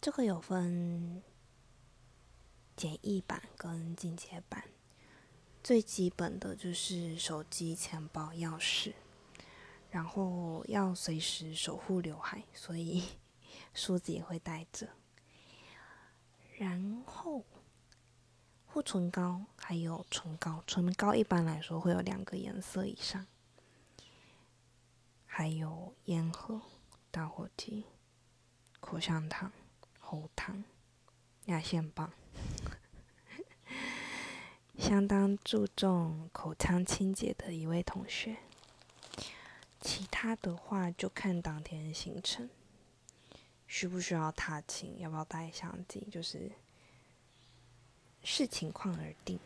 这个有分简易版跟进阶版。最基本的就是手机、钱包、钥匙，然后要随时守护刘海，所以 梳子也会带着。然后护唇膏还有唇膏，唇膏一般来说会有两个颜色以上，还有烟盒、打火机、口香糖、喉糖、牙线棒。相当注重口腔清洁的一位同学，其他的话就看当天的行程，需不需要踏青，要不要带相机，就是视情况而定。